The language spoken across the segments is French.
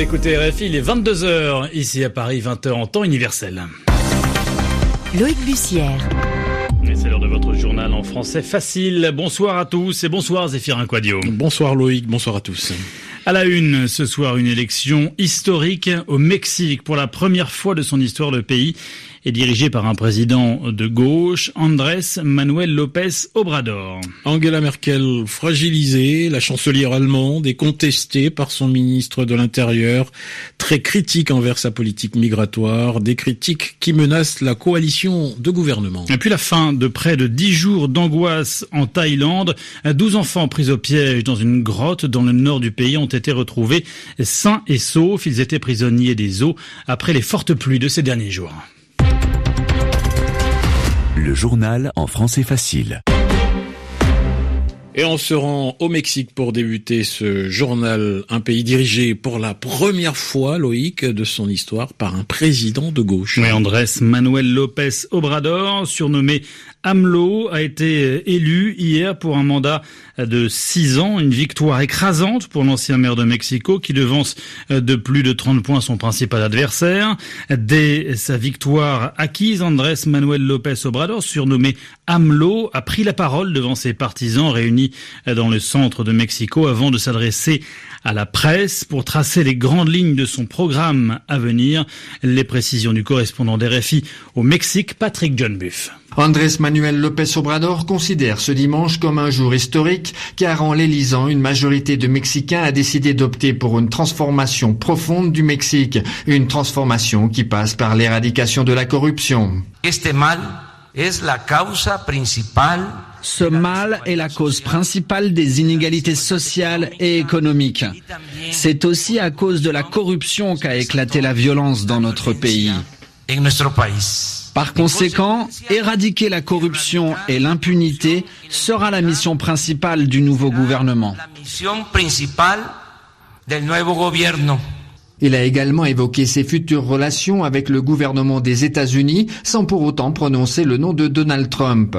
écoutez RFI, il est 22h, ici à Paris, 20h en temps universel. Loïc Bussière. c'est l'heure de votre journal en français facile. Bonsoir à tous et bonsoir Zéphirin Quadio. Bonsoir Loïc, bonsoir à tous. À la une, ce soir, une élection historique au Mexique. Pour la première fois de son histoire, le pays est dirigé par un président de gauche, Andrés Manuel López Obrador. Angela Merkel fragilisée, la chancelière allemande est contestée par son ministre de l'Intérieur, très critique envers sa politique migratoire, des critiques qui menacent la coalition de gouvernement. Et puis la fin de près de dix jours d'angoisse en Thaïlande. 12 enfants pris au piège dans une grotte dans le nord du pays ont été retrouvés sains et saufs. Ils étaient prisonniers des eaux après les fortes pluies de ces derniers jours. Le journal en français facile. Et on se rend au Mexique pour débuter ce journal, un pays dirigé pour la première fois, Loïc, de son histoire par un président de gauche. Oui, Manuel López Obrador, surnommé AMLO, a été élu hier pour un mandat de six ans, une victoire écrasante pour l'ancien maire de Mexico qui devance de plus de 30 points son principal adversaire. Dès sa victoire acquise, Andrés Manuel López Obrador, surnommé AMLO, a pris la parole devant ses partisans réunis dans le centre de Mexico avant de s'adresser à la presse pour tracer les grandes lignes de son programme à venir. Les précisions du correspondant d'RFI au Mexique, Patrick John Buff. Andrés Manuel López Obrador considère ce dimanche comme un jour historique car en l'élisant, une majorité de Mexicains a décidé d'opter pour une transformation profonde du Mexique, une transformation qui passe par l'éradication de la corruption. Este mal es la causa principal ce mal est la cause principale des inégalités sociales et économiques. C'est aussi à cause de la corruption qu'a éclaté la violence dans notre pays. Par conséquent, éradiquer la corruption et l'impunité sera la mission principale du nouveau gouvernement. Il a également évoqué ses futures relations avec le gouvernement des États-Unis sans pour autant prononcer le nom de Donald Trump.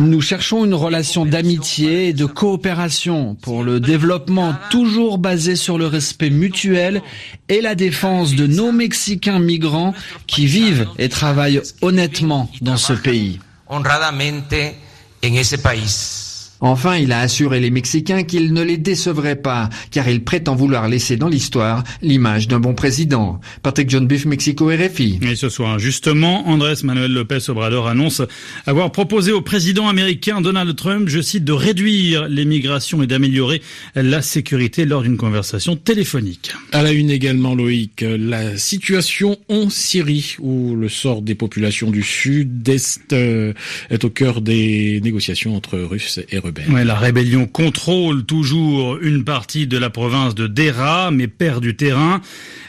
Nous cherchons une relation d'amitié et de coopération pour le développement toujours basé sur le respect mutuel et la défense de nos Mexicains migrants qui vivent et travaillent honnêtement dans ce pays. Enfin, il a assuré les Mexicains qu'il ne les décevrait pas, car il prétend vouloir laisser dans l'histoire l'image d'un bon président. Patrick John Buff, Mexico RFI. Et ce soir, justement, Andrés Manuel López Obrador annonce avoir proposé au président américain Donald Trump, je cite, de réduire l'immigration et d'améliorer la sécurité lors d'une conversation téléphonique. À la une également, Loïc, la situation en Syrie, où le sort des populations du sud-est euh, est au cœur des négociations entre Russes et Russes la rébellion contrôle toujours une partie de la province de Dera, mais perd du terrain.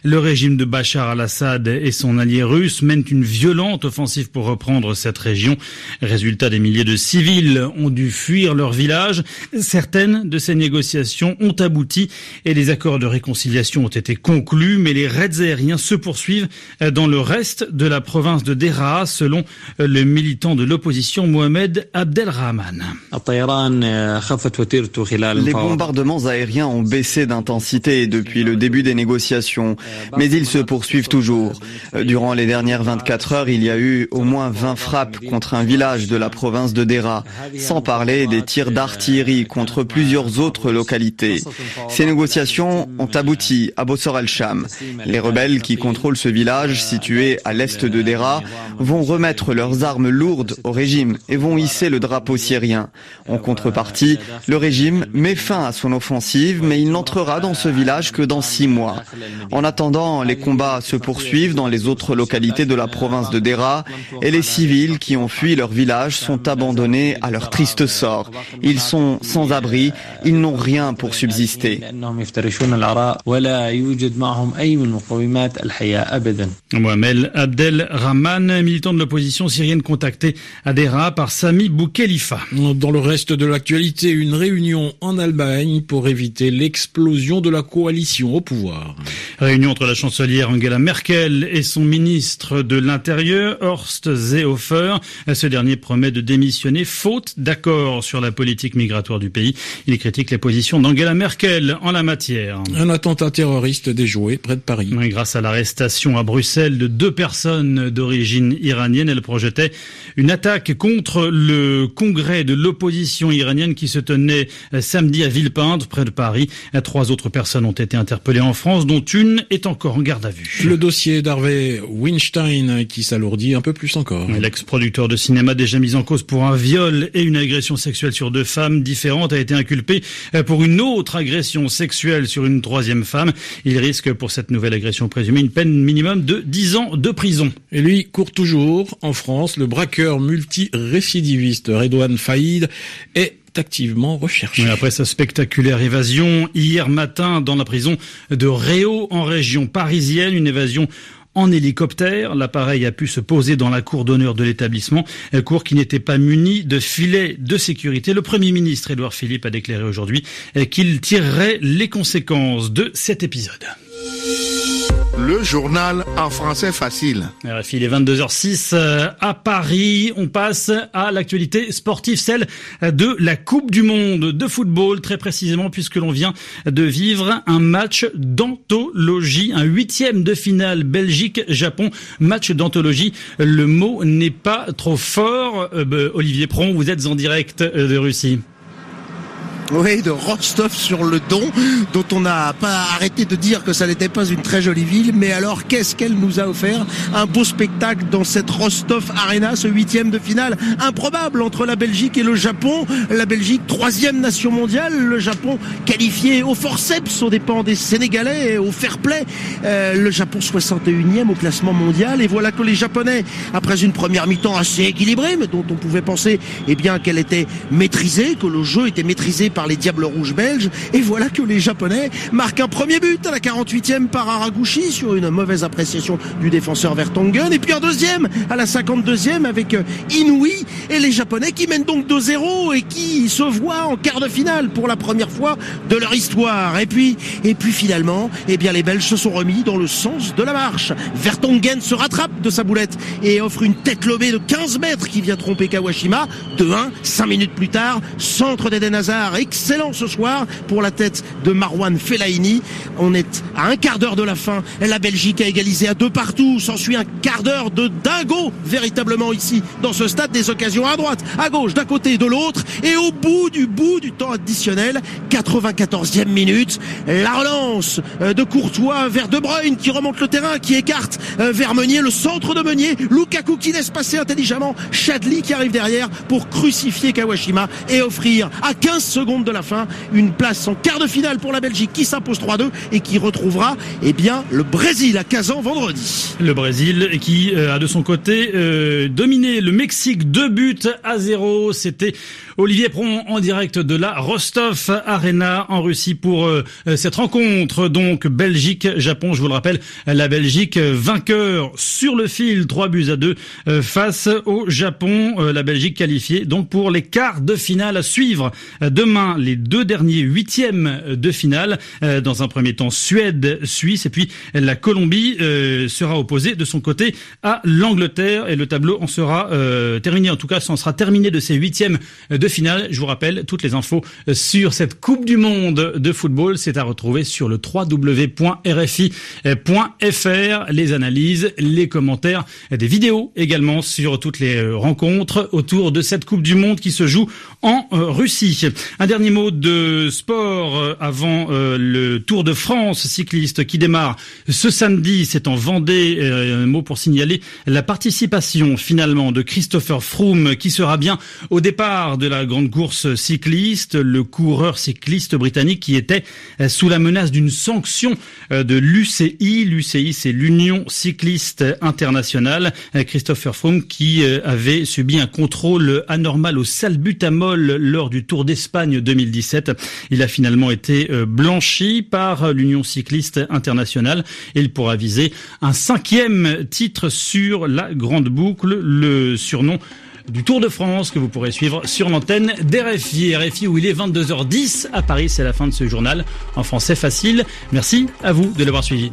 Le régime de Bachar al-Assad et son allié russe mènent une violente offensive pour reprendre cette région. Résultat, des milliers de civils ont dû fuir leur village. Certaines de ces négociations ont abouti et des accords de réconciliation ont été conclus, mais les raids aériens se poursuivent dans le reste de la province de Dera, selon le militant de l'opposition Mohamed Abdelrahman. Les bombardements aériens ont baissé d'intensité depuis le début des négociations, mais ils se poursuivent toujours. Durant les dernières 24 heures, il y a eu au moins 20 frappes contre un village de la province de Dera, sans parler des tirs d'artillerie contre plusieurs autres localités. Ces négociations ont abouti à Bossor al-Sham. Les rebelles qui contrôlent ce village situé à l'est de Dera vont remettre leurs armes lourdes au régime et vont hisser le drapeau syrien. En contrepartie, le régime met fin à son offensive, mais il n'entrera dans ce village que dans six mois. En attendant, les combats se poursuivent dans les autres localités de la province de Dera et les civils qui ont fui leur village sont abandonnés à leur triste sort. Ils sont sans abri, ils n'ont rien pour subsister. Mohamed Abdel Rahman, militant de l'opposition syrienne contacté à Dera par Sami Boukhelifa. Dans le reste de de l'actualité, une réunion en Allemagne pour éviter l'explosion de la coalition au pouvoir. Réunion entre la chancelière Angela Merkel et son ministre de l'Intérieur, Horst Seehofer. Ce dernier promet de démissionner faute d'accord sur la politique migratoire du pays. Il critique les positions d'Angela Merkel en la matière. Un attentat terroriste déjoué près de Paris. grâce à l'arrestation à Bruxelles de deux personnes d'origine iranienne, elle projetait une attaque contre le congrès de l'opposition iranienne qui se tenait samedi à Villepinte, près de Paris. Trois autres personnes ont été interpellées en France, dont une est encore en garde à vue. Le dossier d'Harvey Weinstein qui s'alourdit un peu plus encore. L'ex-producteur de cinéma déjà mis en cause pour un viol et une agression sexuelle sur deux femmes différentes a été inculpé pour une autre agression sexuelle sur une troisième femme. Il risque pour cette nouvelle agression présumée une peine minimum de 10 ans de prison. Et lui court toujours en France. Le braqueur multirécidiviste Redouane Faïd est après sa spectaculaire évasion hier matin dans la prison de Réau en région parisienne, une évasion en hélicoptère. L'appareil a pu se poser dans la cour d'honneur de l'établissement, cour qui n'était pas munie de filets de sécurité. Le Premier ministre Édouard Philippe a déclaré aujourd'hui qu'il tirerait les conséquences de cet épisode le journal en français facile. Il est 22h06 euh, à Paris. On passe à l'actualité sportive, celle de la Coupe du Monde de football, très précisément, puisque l'on vient de vivre un match d'anthologie, un huitième de finale Belgique-Japon, match d'anthologie. Le mot n'est pas trop fort. Euh, bah, Olivier Pron, vous êtes en direct euh, de Russie. Oui, de Rostov sur le Don, dont on n'a pas arrêté de dire que ça n'était pas une très jolie ville. Mais alors, qu'est-ce qu'elle nous a offert? Un beau spectacle dans cette Rostov Arena, ce huitième de finale improbable entre la Belgique et le Japon. La Belgique, troisième nation mondiale. Le Japon qualifié au forceps aux dépens des Sénégalais, au fair play. Euh, le Japon 61e au classement mondial. Et voilà que les Japonais, après une première mi-temps assez équilibrée, mais dont on pouvait penser eh bien qu'elle était maîtrisée, que le jeu était maîtrisé par les Diables Rouges belges. Et voilà que les Japonais marquent un premier but à la 48e par Araguchi sur une mauvaise appréciation du défenseur Vertonghen. Et puis un deuxième à la 52e avec euh, Inouï. Et les Japonais qui mènent donc 2-0 et qui se voient en quart de finale pour la première fois de leur histoire. Et puis, et puis finalement, eh bien les Belges se sont remis dans le sens de la marche. Vertonghen se rattrape de sa boulette et offre une tête lobée de 15 mètres qui vient tromper Kawashima. De 1, 5 minutes plus tard, centre d'Eden Hazard excellent ce soir pour la tête de Marwan Fellaini. On est à un quart d'heure de la fin. La Belgique a égalisé à deux partout. S'ensuit un quart d'heure de dingo véritablement ici dans ce stade. Des occasions à droite, à gauche, d'un côté et de l'autre. Et au bout du bout du temps additionnel, 94e minute, la relance euh, de Courtois vers De Bruyne qui remonte le terrain, qui écarte euh, vers Meunier, le centre de Meunier. Lukaku qui laisse passer intelligemment. Chadli qui arrive derrière pour crucifier Kawashima et offrir à 15 secondes de la fin une place en quart de finale pour la Belgique qui s'impose 3-2 et qui retrouvera eh bien, le Brésil à Kazan vendredi. Le Brésil qui euh, a de son côté euh, dominé le Mexique deux buts à zéro. C'était Olivier Pron en direct de la Rostov Arena en Russie pour euh, cette rencontre. Donc Belgique-Japon, je vous le rappelle, la Belgique vainqueur sur le fil, 3 buts à 2 face au Japon. la Belgique qualifiée donc pour les quarts de finale à suivre demain les deux derniers huitièmes de finale. Euh, dans un premier temps, Suède-Suisse et puis la Colombie euh, sera opposée de son côté à l'Angleterre et le tableau en sera euh, terminé. En tout cas, ça en sera terminé de ces huitièmes de finale. Je vous rappelle toutes les infos sur cette Coupe du Monde de football. C'est à retrouver sur le www.rfi.fr. Les analyses, les commentaires, des vidéos également sur toutes les rencontres autour de cette Coupe du Monde qui se joue en Russie. Un dernier mot de sport euh, avant euh, le Tour de France cycliste qui démarre ce samedi. C'est en Vendée. Euh, un mot pour signaler la participation finalement de Christopher Froome qui sera bien au départ de la grande course cycliste. Le coureur cycliste britannique qui était sous la menace d'une sanction de l'UCI. L'UCI, c'est l'Union cycliste internationale. Christopher Froome qui avait subi un contrôle anormal au salbutamol lors du Tour d'Espagne 2017. Il a finalement été euh, blanchi par l'Union cycliste internationale et il pourra viser un cinquième titre sur la grande boucle. Le surnom du Tour de France que vous pourrez suivre sur l'antenne d'RFI. RFI où il est 22h10 à Paris. C'est la fin de ce journal en français facile. Merci à vous de l'avoir suivi.